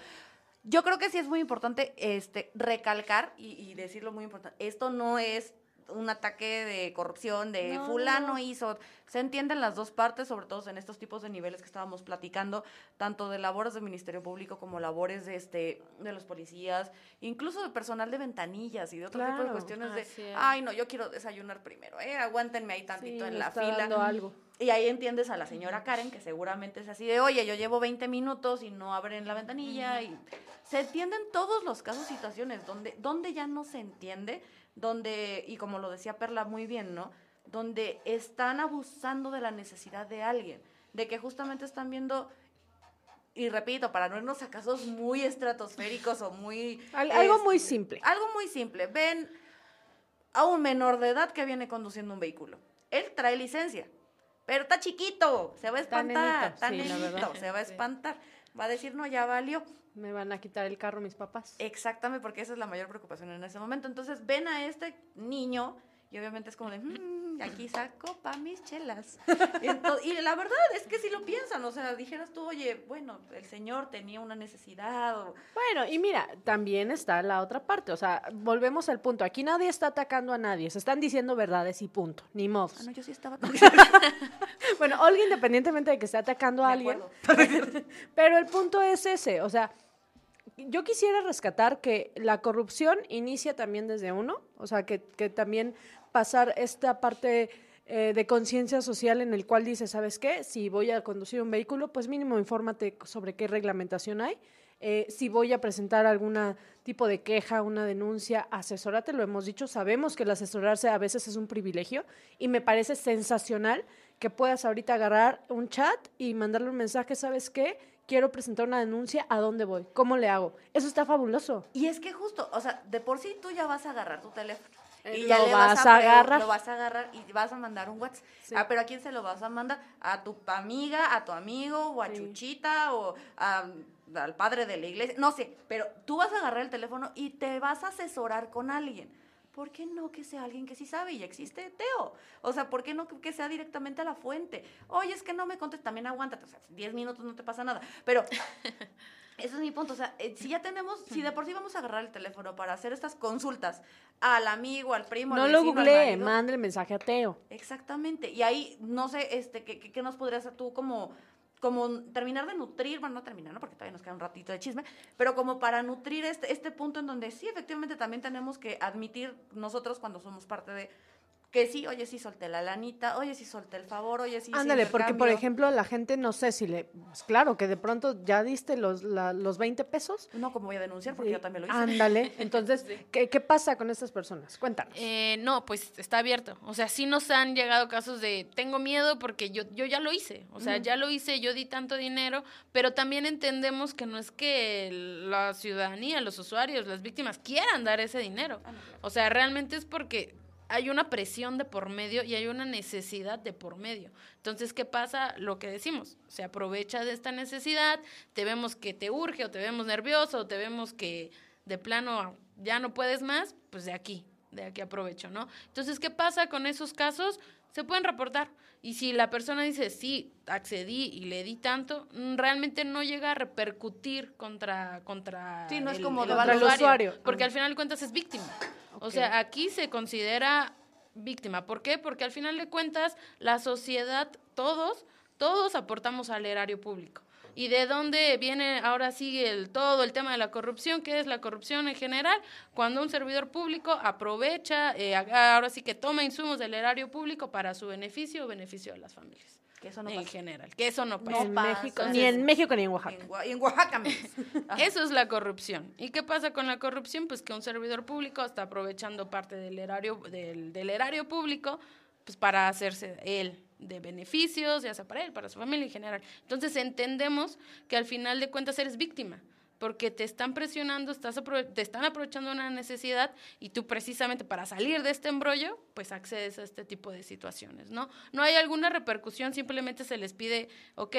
yo creo que sí es muy importante este, recalcar y, y decirlo muy importante. Esto no es un ataque de corrupción, de No, fulano no. hizo. Se entienden las dos partes, sobre todo en estos tipos de niveles que estábamos platicando, tanto de labores del Ministerio Público como labores de este de los policías, incluso de personal de ventanillas y de otro tipo de cuestiones de, ay, no, yo quiero desayunar primero, eh, aguántenme ahí tantito Sí, en la fila. dando algo. Y ahí entiendes a la señora Karen, que seguramente es así de, oye, yo llevo 20 minutos y no abren la ventanilla. Y se entienden todos los casos, situaciones, donde, donde ya no se entiende, donde, y como lo decía Perla muy bien, ¿no? Donde están abusando de la necesidad de alguien, de que justamente están viendo, y repito, para no irnos a casos muy estratosféricos o muy... Al- algo este, muy simple. Algo muy simple. Ven a un menor de edad que viene conduciendo un vehículo. Él trae licencia, pero está chiquito, se va a espantar, nenito, sí, nenito, se va a espantar. Va a decir, no, ya valió. Me van a quitar el carro mis papás. Exactamente, porque esa es la mayor preocupación en ese momento. Entonces ven a este niño y obviamente es como de, "Mm, aquí saco pa' mis chelas. Y la verdad es que si lo piensan, o sea, dijeras tú, oye, bueno, el señor tenía una necesidad o... Bueno, y mira, también está la otra parte, o sea, volvemos al punto, aquí nadie está atacando a nadie, se están diciendo verdades y punto, ni modos. Ah, no, yo sí estaba... Bueno, Olga independientemente de que esté atacando a De alguien, pero el punto es ese, o sea, yo quisiera rescatar que la corrupción inicia también desde uno, o sea, que, que también pasar esta parte eh, de conciencia social en el cual dice, ¿sabes qué? Si voy a conducir un vehículo, pues mínimo infórmate sobre qué reglamentación hay. Eh, si voy a presentar algún tipo de queja, una denuncia, asesórate, lo hemos dicho, sabemos que el asesorarse a veces es un privilegio y me parece sensacional que puedas ahorita agarrar un chat y mandarle un mensaje, ¿sabes qué? Quiero presentar una denuncia, ¿a dónde voy? ¿Cómo le hago? Eso está fabuloso. Y es que justo, o sea, de por sí tú ya vas a agarrar tu teléfono. Eh, Y ya lo le vas vas a agarrar. Lo vas a agarrar y vas a mandar un WhatsApp. Sí. Ah, pero ¿a quién se lo vas a mandar? ¿A tu amiga, a tu amigo, o a Sí. Chuchita, o a- al padre de la iglesia? No sé, pero tú vas a agarrar el teléfono y te vas a asesorar con alguien. ¿Por qué no que sea alguien que sí sabe y existe Teo? O sea, ¿por qué no que- sea directamente a la fuente? Oye, es que no me contestas, también aguántate, o sea, 10 minutos no te pasa nada. Pero ese es mi punto. O sea, eh, si ya tenemos, si de por sí vamos a agarrar el teléfono para hacer estas consultas al amigo, al primo, No al lo vecino, al googleé, manda el mensaje a Teo. Exactamente. Y ahí, no sé, este, ¿qué, qué, qué nos podrías hacer tú como, como terminar de nutrir, bueno, no terminar, ¿no? Porque todavía nos queda un ratito de chisme, pero como para nutrir este, este punto en donde sí, efectivamente, también tenemos que admitir nosotros cuando somos parte de que sí, oye, sí solté la lanita, oye, sí solté el favor, oye, sí Ándale, porque por ejemplo la gente no sé si le... Pues claro, que de pronto ya diste los, la- los 20 pesos. No, como voy a denunciar, porque Sí, yo también lo hice. Ándale, entonces, ¿qué, qué pasa con estas personas? Cuéntanos. Eh, no, pues está abierto. O sea, sí nos han llegado casos de tengo miedo porque yo, yo ya lo hice. O sea, ya lo hice, yo di tanto dinero, pero también entendemos que no es que la ciudadanía, los usuarios, las víctimas quieran dar ese dinero. Ah, no, claro. O sea, realmente es porque hay una presión de por medio y hay una necesidad de por medio. Entonces, ¿qué pasa? Lo que decimos, se aprovecha de esta necesidad, te vemos que te urge o te vemos nervioso o te vemos que de plano ya no puedes más, pues de aquí, de aquí aprovecho, ¿no? Entonces, ¿qué pasa con esos casos? Se pueden reportar. Y si la persona dice, sí, accedí y le di tanto, realmente no llega a repercutir contra... contra Sí, no es el- como el Contra el usuario. Porque al final de cuentas es víctima. O sea, aquí se considera víctima. ¿Por qué? Porque al final de cuentas la sociedad, todos, todos aportamos al erario público. ¿Y de dónde viene ahora sí el todo el tema de la corrupción? ¿Qué es la corrupción en general? Cuando un servidor público aprovecha, eh, ahora sí que toma insumos del erario público para su beneficio o beneficio de las familias. Que eso no en pasa. general, que eso no pasa. en pasa. México, ni en México ni en Oaxaca. En, y en Oaxaca, menos. Eso es la corrupción. ¿Y qué pasa con la corrupción? Pues que un servidor público está aprovechando parte del erario, del, del erario público pues para hacerse él de beneficios, ya sea para él, para su familia en general. Entonces entendemos que al final de cuentas eres víctima porque te están presionando, estás te están aprovechando una necesidad y tú precisamente para salir de este embrollo, pues accedes a este tipo de situaciones, ¿no? No hay alguna repercusión, simplemente se les pide, ok,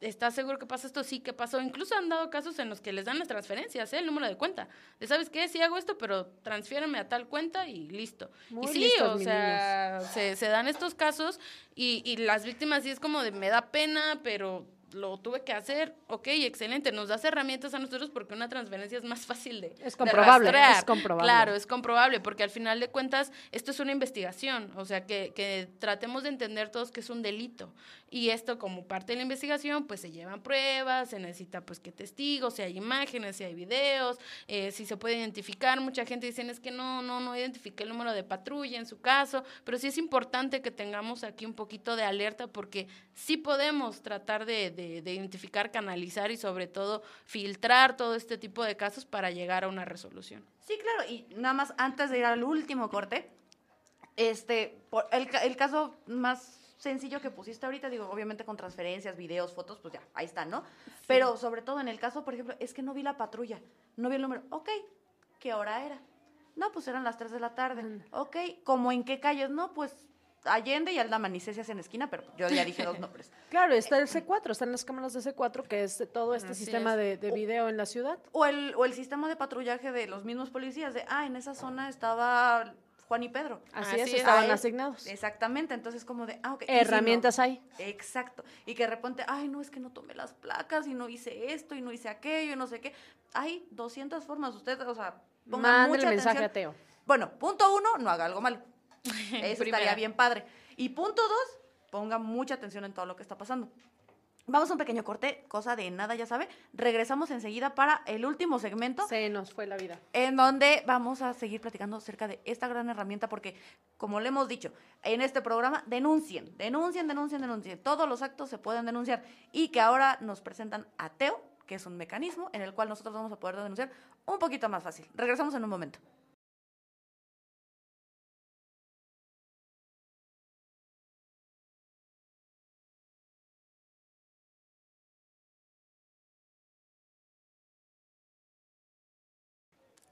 ¿Estás seguro que pasa esto? Sí, que pasó. Incluso han dado casos en los que les dan las transferencias, ¿eh? el número de cuenta. De, ¿sabes qué? Sí hago esto, pero transfiérenme a tal cuenta y listo. y sí, o sea, se, se, dan estos casos y, y las víctimas sí es como de, me da pena, pero lo tuve que hacer, ok, excelente, nos das herramientas a nosotros porque una transferencia es más fácil de Es comprobable, es comprobable. Claro, es comprobable, porque al final de cuentas esto es una investigación, o sea, que, que tratemos de entender todos que es un delito. Y esto como parte de la investigación, pues se llevan pruebas, se necesita pues que testigos, si hay imágenes, si hay videos, eh, si se puede identificar. Mucha gente dice, es que no, no, no identifiqué el número de patrulla en su caso, pero sí es importante que tengamos aquí un poquito de alerta porque sí podemos tratar de de, identificar, canalizar y sobre todo filtrar todo este tipo de casos para llegar a una resolución. Sí, claro, y nada más antes de ir al último corte, este, por el, el caso más sencillo que pusiste ahorita, digo, obviamente con transferencias, videos, fotos, pues ya, ahí está, ¿no? Pero sobre todo en el caso, por ejemplo, es que no vi la patrulla, no vi el número. Ok, ¿qué hora era? No, pues eran las 3 de la tarde. Ok, ¿cómo en qué calles? No, pues Allende y Aldama, ni sé si en esquina, pero yo ya dije dos nombres. Claro, está el C4, están las cámaras de C4, que es todo este sistema de, video en la ciudad. O el, o el sistema de patrullaje de los mismos policías, de, ah, en esa zona estaba Juan y Pedro. Así, es, estaban asignados. Exactamente, entonces como de, ah, ok. Herramientas hay. Exacto. Y que de repente, ay, no, es que no tomé las placas y no hice esto y no hice aquello y no sé qué. Hay 200 formas, usted, o sea, ponga mucha el mensaje a Teo. Bueno, punto uno, no haga algo malo. Eso estaría bien padre. Y punto dos, ponga mucha atención en todo lo que está pasando. Vamos a un pequeño corte, cosa de nada, ya sabe. Regresamos enseguida para el último segmento. Se nos fue la vida. En donde vamos a seguir platicando acerca de esta gran herramienta, porque, como le hemos dicho, en este programa, denuncien, denuncien, denuncien, denuncien. Todos los actos se pueden denunciar. Y que ahora nos presentan a Teo, que es un mecanismo en el cual nosotros vamos a poder denunciar un poquito más fácil. Regresamos en un momento.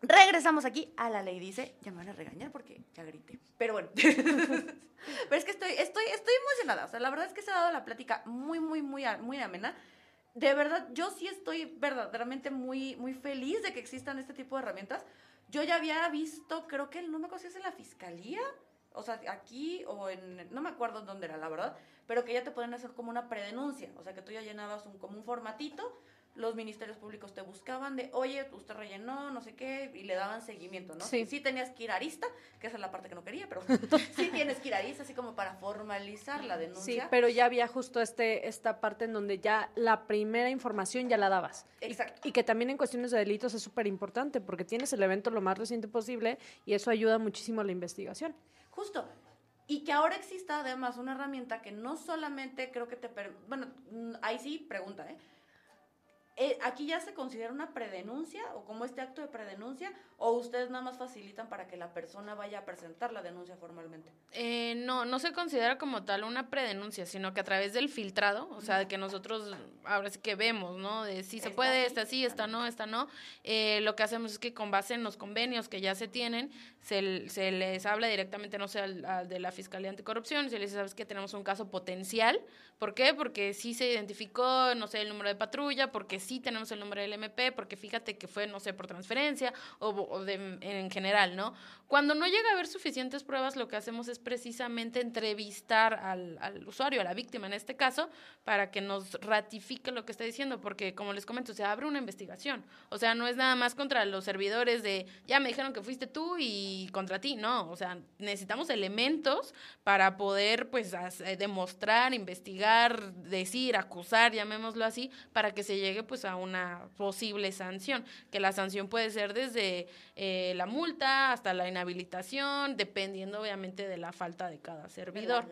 Regresamos aquí a la ley dice, ya me van a regañar porque ya grité. Pero bueno. Pero es que estoy, estoy, estoy emocionada. O sea, la verdad es que se ha dado la plática muy, muy, muy, muy amena. De verdad, yo sí estoy verdaderamente muy, muy feliz de que existan este tipo de herramientas. Yo ya había visto, creo que no me acuerdo si es en la fiscalía, o sea, aquí o en, no me acuerdo dónde era, la verdad, pero que ya te pueden hacer como una predenuncia, o sea, que tú ya llenabas un, como un formatito los ministerios públicos te buscaban de, oye, usted rellenó, no sé qué, y le daban seguimiento, ¿no? Sí. Sí tenías que ir a arista, que esa es la parte que no quería, pero sí tienes que ir a arista, así como para formalizar la denuncia. Sí, pero ya había justo este, esta parte en donde ya la primera información ya la dabas. Exacto. Y, que también en cuestiones de delitos es súper importante, porque tienes el evento lo más reciente posible y eso ayuda muchísimo a la investigación. Justo. Y que ahora exista además una herramienta que no solamente creo que te... Bueno, mm, ahí sí, pregunta, ¿eh? Eh, ¿Aquí ya se considera una predenuncia o como este acto de predenuncia o ustedes nada más facilitan para que la persona vaya a presentar la denuncia formalmente? Eh, no, no se considera como tal una predenuncia, sino que a través del filtrado, o sea, de que nosotros ahora sí que vemos, ¿no? De si se puede, esta sí, esta no, esta no. Eh, lo que hacemos es que con base en los convenios que ya se tienen, se, se les habla directamente, no sé, al, de la Fiscalía Anticorrupción, se les dice, sabes que tenemos un caso potencial. ¿Por qué? Porque sí se identificó, no sé, el número de patrulla, porque sí tenemos el número del MP, porque fíjate que fue, no sé, por transferencia o, de, en general, ¿no? Cuando no llega a haber suficientes pruebas, lo que hacemos es precisamente entrevistar al, usuario, a la víctima en este caso, para que nos ratifique lo que está diciendo, porque como les comento, se abre una investigación. O sea, no es nada más contra los servidores de, ya me dijeron que fuiste tú y contra ti, no. O sea, necesitamos elementos para poder, pues, demostrar, investigar, decir, acusar, llamémoslo así, para que se llegue, pues, a una posible sanción, que la sanción puede ser desde eh, la multa hasta la inhabilitación, dependiendo obviamente de la falta de cada servidor.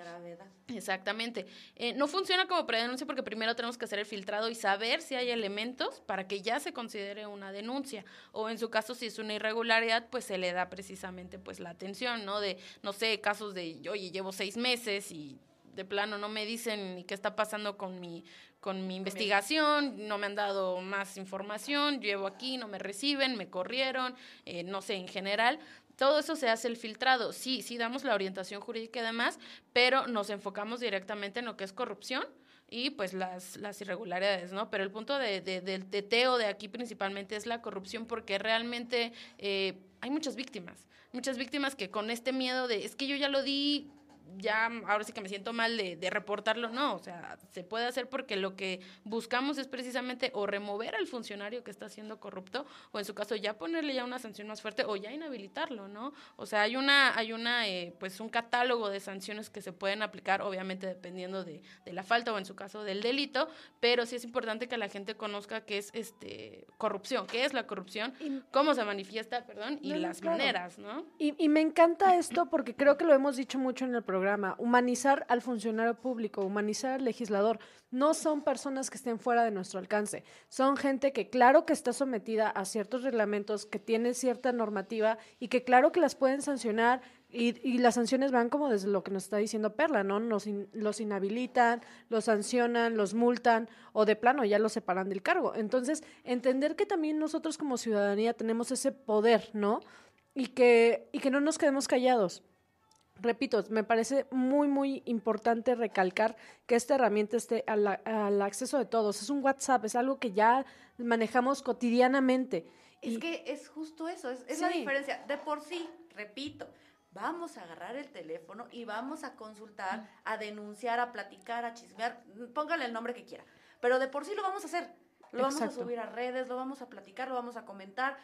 Exactamente. Eh, no funciona como predenuncia porque primero tenemos que hacer el filtrado y saber si hay elementos para que ya se considere una denuncia. O en su caso, si es una irregularidad, pues se le da precisamente pues la atención, ¿no? De, no sé, casos de, oye, llevo seis meses y de plano no me dicen ni qué está pasando con mi, con mi investigación, no me han dado más información, llevo aquí, no me reciben, me corrieron, eh, no sé, en general. Todo eso se hace el filtrado. Sí, sí damos la orientación jurídica y demás, pero nos enfocamos directamente en lo que es corrupción y pues las, las irregularidades, ¿no? Pero el punto de, de, del teteo de aquí principalmente es la corrupción porque realmente eh, hay muchas víctimas, muchas víctimas que con este miedo de, es que yo ya lo di, ya ahora sí que me siento mal de, de, reportarlo, no, o sea, se puede hacer porque lo que buscamos es precisamente o remover al funcionario que está siendo corrupto o en su caso ya ponerle ya una sanción más fuerte o ya inhabilitarlo, ¿no? O sea, hay una, hay una, eh, pues un catálogo de sanciones que se pueden aplicar, obviamente dependiendo de, de, la falta o en su caso del delito, pero sí es importante que la gente conozca qué es este corrupción, qué es la corrupción, y, cómo se manifiesta, perdón, y no, las claro. maneras, ¿no? Y, y me encanta esto porque creo que lo hemos dicho mucho en el programa, humanizar al funcionario público, humanizar al legislador. No son personas que estén fuera de nuestro alcance, son gente que claro que está sometida a ciertos reglamentos, que tiene cierta normativa y que claro que las pueden sancionar y, las sanciones van como desde lo que nos está diciendo Perla, ¿no? Los, in, los inhabilitan, los sancionan, los multan o de plano ya los separan del cargo. Entonces, entender que también nosotros como ciudadanía tenemos ese poder, ¿no? Y que, y que no nos quedemos callados repito, me parece muy, muy importante recalcar que esta herramienta esté al, al, acceso de todos. Es un WhatsApp, es algo que ya manejamos cotidianamente. Es y, que es justo eso, es, es sí. la diferencia. De por sí, repito, vamos a agarrar el teléfono y vamos a consultar, a denunciar, a platicar, a chismear, póngale el nombre que quiera. Pero de por sí lo vamos a hacer. Lo Exacto. vamos a subir a redes, lo vamos a platicar, lo vamos a comentar,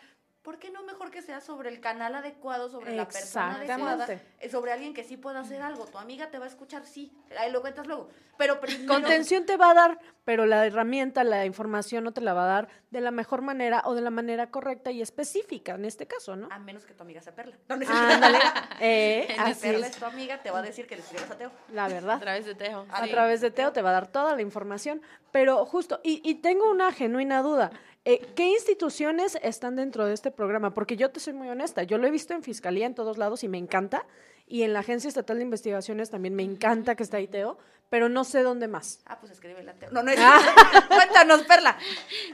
¿por qué no mejor que sea sobre el canal adecuado, sobre la persona adecuada, sobre alguien que sí pueda hacer algo? Tu amiga te va a escuchar, sí, ahí lo cuentas luego. Pero primero... Contención te va a dar, pero la herramienta, la información no te la va a dar de la mejor manera o de la manera correcta y específica, en este caso, ¿no? A menos que tu amiga sea Perla. No Ándale. eh, así Perla es tu amiga, te va a decir que le escribas a Teo. La verdad. A través de Teo. A sí. través de Teo te va a dar toda la información, pero justo, y, y tengo una genuina duda. Eh, ¿Qué instituciones están dentro de este programa? Porque yo te soy muy honesta, yo lo he visto en Fiscalía en todos lados y me encanta, y en la Agencia Estatal de Investigaciones también me encanta que está ahí Teo, pero no sé dónde más. Ah, pues escríbele a Teo. No, no es... Ah. Cuéntanos, Perla.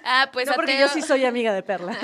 Ah, pues no, a porque Teo... yo sí soy amiga de Perla.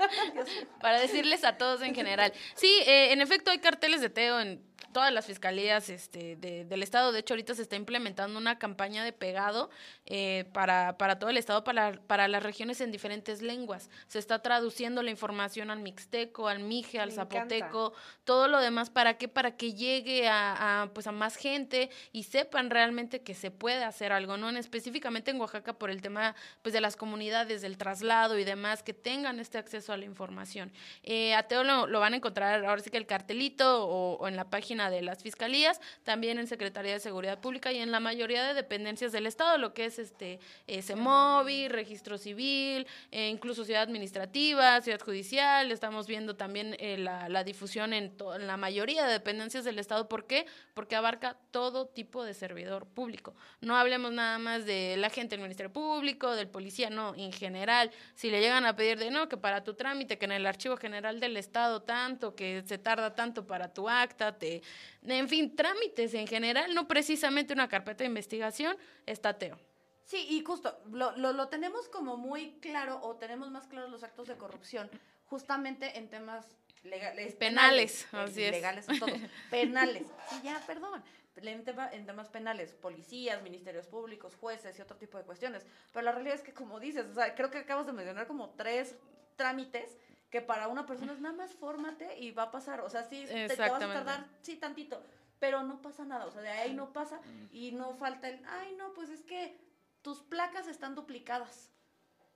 Para decirles a todos en general. Sí, eh, en efecto hay carteles de Teo en todas las fiscalías este, de, del estado. De hecho, ahorita se está implementando una campaña de pegado eh, para, para todo el estado, para, para las regiones en diferentes lenguas. Se está traduciendo la información al mixteco, al mije, al Me zapoteco, encanta. todo lo demás. ¿Para qué? Para que llegue a, a, pues a más gente y sepan realmente que se puede hacer algo, ¿no? En, específicamente en Oaxaca por el tema pues, de las comunidades, del traslado y demás, que tengan este acceso a la información. Eh, a Teo lo, lo, van a encontrar ahora sí que el cartelito o, o en la página de las fiscalías, también en Secretaría de Seguridad Pública y en la mayoría de dependencias del Estado, lo que es este eh, CEMOVI, Registro Civil, eh, incluso Ciudad Administrativa, Ciudad Judicial, estamos viendo también eh, la, difusión en, en, la mayoría de dependencias del Estado. ¿Por qué? Porque abarca todo tipo de servidor público. No hablemos nada más de la gente del Ministerio Público, del policía, no, en general. Si le llegan a pedir de no, que para tu trámite, que en el Archivo General del Estado tanto, que se tarda tanto para tu acta, te en fin, trámites en general, no precisamente una carpeta de investigación, está Teo. Sí, y justo, lo, lo, lo, tenemos como muy claro o tenemos más claros los actos de corrupción justamente en temas legales. Penales, penales así es. Legales todos. penales. Sí, ya, perdón. En, tema, en, temas penales, policías, ministerios públicos, jueces y otro tipo de cuestiones. Pero la realidad es que, como dices, o sea, creo que acabas de mencionar como tres trámites que para una persona es nada más fórmate y va a pasar. O sea, sí, te, te, vas a tardar, sí, tantito, pero no pasa nada. O sea, de ahí no pasa y no falta el, ay, no, pues es que tus placas están duplicadas.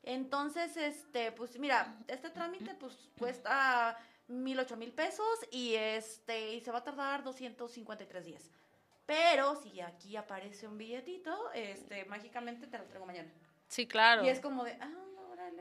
Entonces, este, pues mira, este trámite pues cuesta mil, ocho mil pesos y este, y se va a tardar 253 días. Pero si aquí aparece un billetito, este, mágicamente te lo traigo mañana. Sí, claro. Y es como de, ah,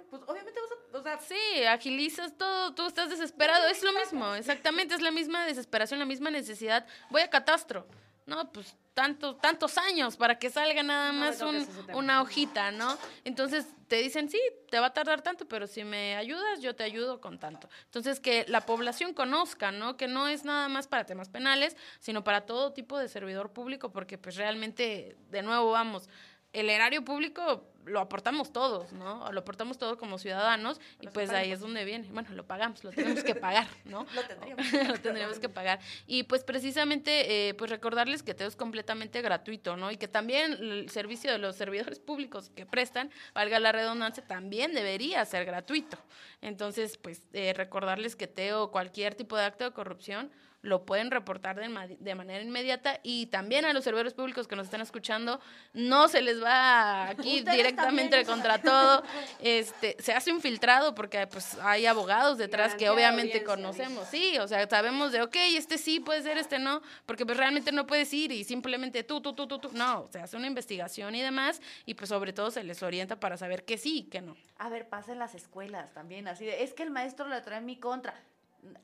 pues obviamente vas a, o sea, sí, agilizas todo, tú estás desesperado, es lo mismo, exactamente, es la misma desesperación, la misma necesidad. Voy a catastro. No, pues tantos, tantos años para que salga nada más un- una hojita, ¿no? Entonces te dicen, sí, te va a tardar tanto, pero si me ayudas, yo te ayudo con tanto. Entonces que la población conozca, ¿no? Que no es nada más para temas penales, sino para todo tipo de servidor público, porque pues realmente, de nuevo, vamos, el erario público lo aportamos todos, ¿no? Lo aportamos todos como ciudadanos y pues ahí es donde viene. Bueno, lo pagamos, lo tenemos que pagar, ¿no? Lo tendríamos. lo tendríamos que pagar. Y pues precisamente, eh, pues recordarles que todo es completamente gratuito, ¿no? Y que también el servicio de los servidores públicos que prestan, valga la redundancia, también debería ser gratuito. Entonces, pues eh, recordarles que Teo, cualquier tipo de acto de corrupción, lo pueden reportar de, de manera inmediata y también a los servidores públicos que nos están escuchando, no se les va aquí Ustedes directamente contra todo, este, se hace un filtrado porque pues hay abogados detrás que obviamente conocemos, sí, o sea, sabemos de, ok, este sí puede ser, este no, porque pues realmente no puedes ir y simplemente tú, tú, tú, tú, tú, no, se hace una investigación y demás y pues sobre todo se les orienta para saber que sí y que no. A ver, pasa en las escuelas también, así de, es que el maestro lo trae en mi contra.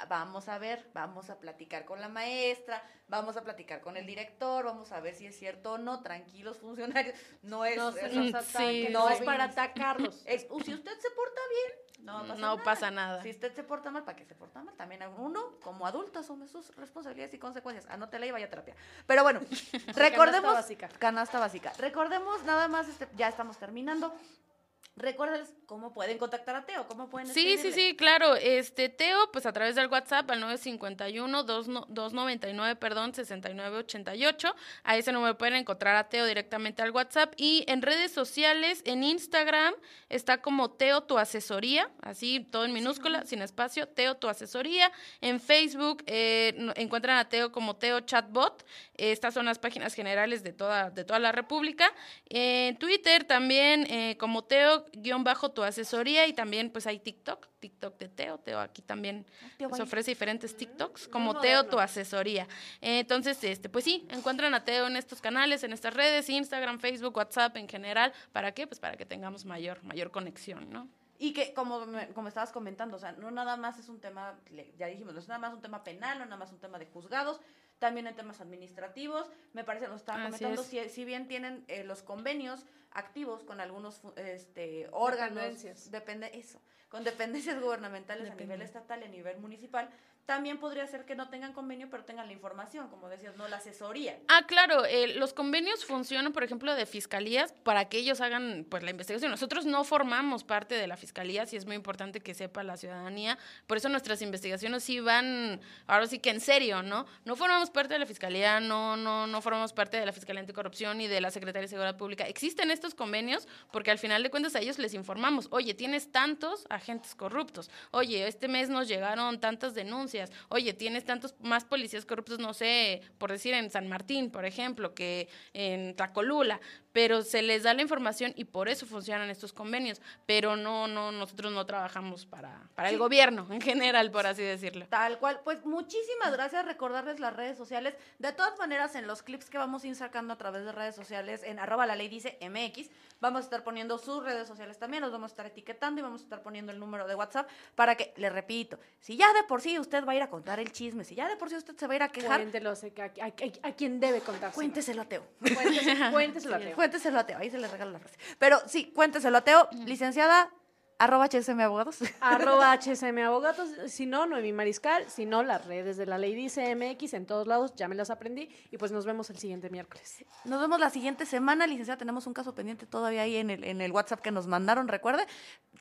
Vamos a ver, vamos a platicar con la maestra, vamos a platicar con el director, vamos a ver si es cierto o no. Tranquilos, funcionarios, no es, No, ataque, no es para atacarlos. Es- si usted se porta bien, no pasa No nada. pasa nada. Si usted se porta mal, ¿para qué se porta mal? También uno, como adulto, asume sus responsabilidades y consecuencias. Anótela y vaya a terapia. Pero bueno, recordemos. básica. Canasta básica. Recordemos nada más, este, ya estamos terminando. Recuerden cómo pueden contactar a Teo, cómo pueden Sí, sí, sí, claro. Este Teo, pues a través del WhatsApp al 951 299, perdón, 6988. A ese número pueden encontrar a Teo directamente al WhatsApp y en redes sociales, en Instagram está como Teo tu asesoría, así todo en minúscula, sin espacio, Teo tu asesoría. En Facebook eh, encuentran a Teo como Teo Chatbot. Estas son las páginas generales de toda de toda la República. En Twitter también eh, como Teo guion bajo tu asesoría y también pues hay TikTok, TikTok de Teo, Teo aquí también Teo, nos ofrece diferentes TikToks muy como Teo tu asesoría. Eh, entonces, este pues sí, encuentran a Teo en estos canales, en estas redes, Instagram, Facebook, WhatsApp en general, ¿para qué? Pues para que tengamos mayor mayor conexión, ¿no? Y que, como, me- como estabas comentando, o sea, no nada más es un tema, ya dijimos, no es nada más un tema penal, no nada más un tema de juzgados, también en temas administrativos. Me parece, nos estaba Así comentando, es. si, si bien tienen eh, los convenios activos con algunos este, órganos, Dependencias. depende, eso, con dependencias gubernamentales a nivel estatal y a nivel municipal, también podría ser que no tengan convenio, pero tengan la información, como decías, no la asesoría. Ah, claro, eh, los convenios funcionan, por ejemplo, de fiscalías para que ellos hagan pues la investigación. Nosotros no formamos parte de la fiscalía, sí es muy importante que sepa la ciudadanía. Por eso nuestras investigaciones sí van, ahora sí que en serio, ¿no? No formamos parte de la fiscalía, no, no, no formamos parte de la Fiscalía Anticorrupción ni de la Secretaría de Seguridad Pública. Existen estos convenios porque al final de cuentas a ellos les informamos, oye, tienes tantos agentes corruptos, oye, este mes nos llegaron tantas denuncias, oye, tienes tantos más policías corruptos, no sé, por decir en San Martín, por ejemplo, que en Tlacolula, pero se les da la información y por eso funcionan estos convenios, pero no, no, nosotros no trabajamos para, para el gobierno en general, por así decirlo. Tal cual. Pues muchísimas gracias. Recordarles las redes sociales. De todas maneras, en los clips que vamos a ir sacando a través de redes sociales, en arroba la ley dice MX, vamos a estar poniendo sus redes sociales también. Los vamos a estar etiquetando y vamos a estar poniendo el número de WhatsApp para que, le repito, si ya de por sí usted va a ir a contar el chisme, si ya de por sí usted se va a ir a quejar, Cuéntelo, a, a- a quien debe contarse. cuénteselo a Teo. Cuéntese- Cuénteselo a Teo. Cuénteselo a Teo. Ahí se le regala la frase. Pero sí, cuénteselo a Teo. Licenciada, arroba HSM Abogados. Arroba HSM Abogados, si no, Noemí Mariscal, si no, las redes de la ley dice MX en todos lados, ya me las aprendí y pues nos vemos el siguiente miércoles. Nos vemos la siguiente semana, licenciada. Tenemos un caso pendiente todavía ahí en el, en el WhatsApp que nos mandaron, recuerde.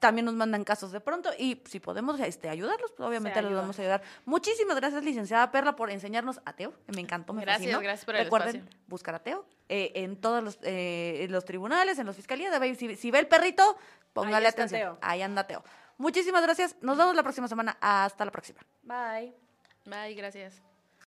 También nos mandan casos de pronto y si podemos este, ayudarlos, pues obviamente ayuda. vamos a ayudar. Muchísimas gracias, licenciada Perla, por enseñarnos a Teo. Me encantó, me Gracias, fascinó. gracias por el Recuerden espacio. buscar a Teo eh, en todos los, eh, en los tribunales, en las fiscalías. Si, si ve el perrito, póngale está atención. Teo. Ahí anda Teo. Muchísimas gracias. Nos vemos la próxima semana. Hasta la próxima. Bye. Bye, gracias.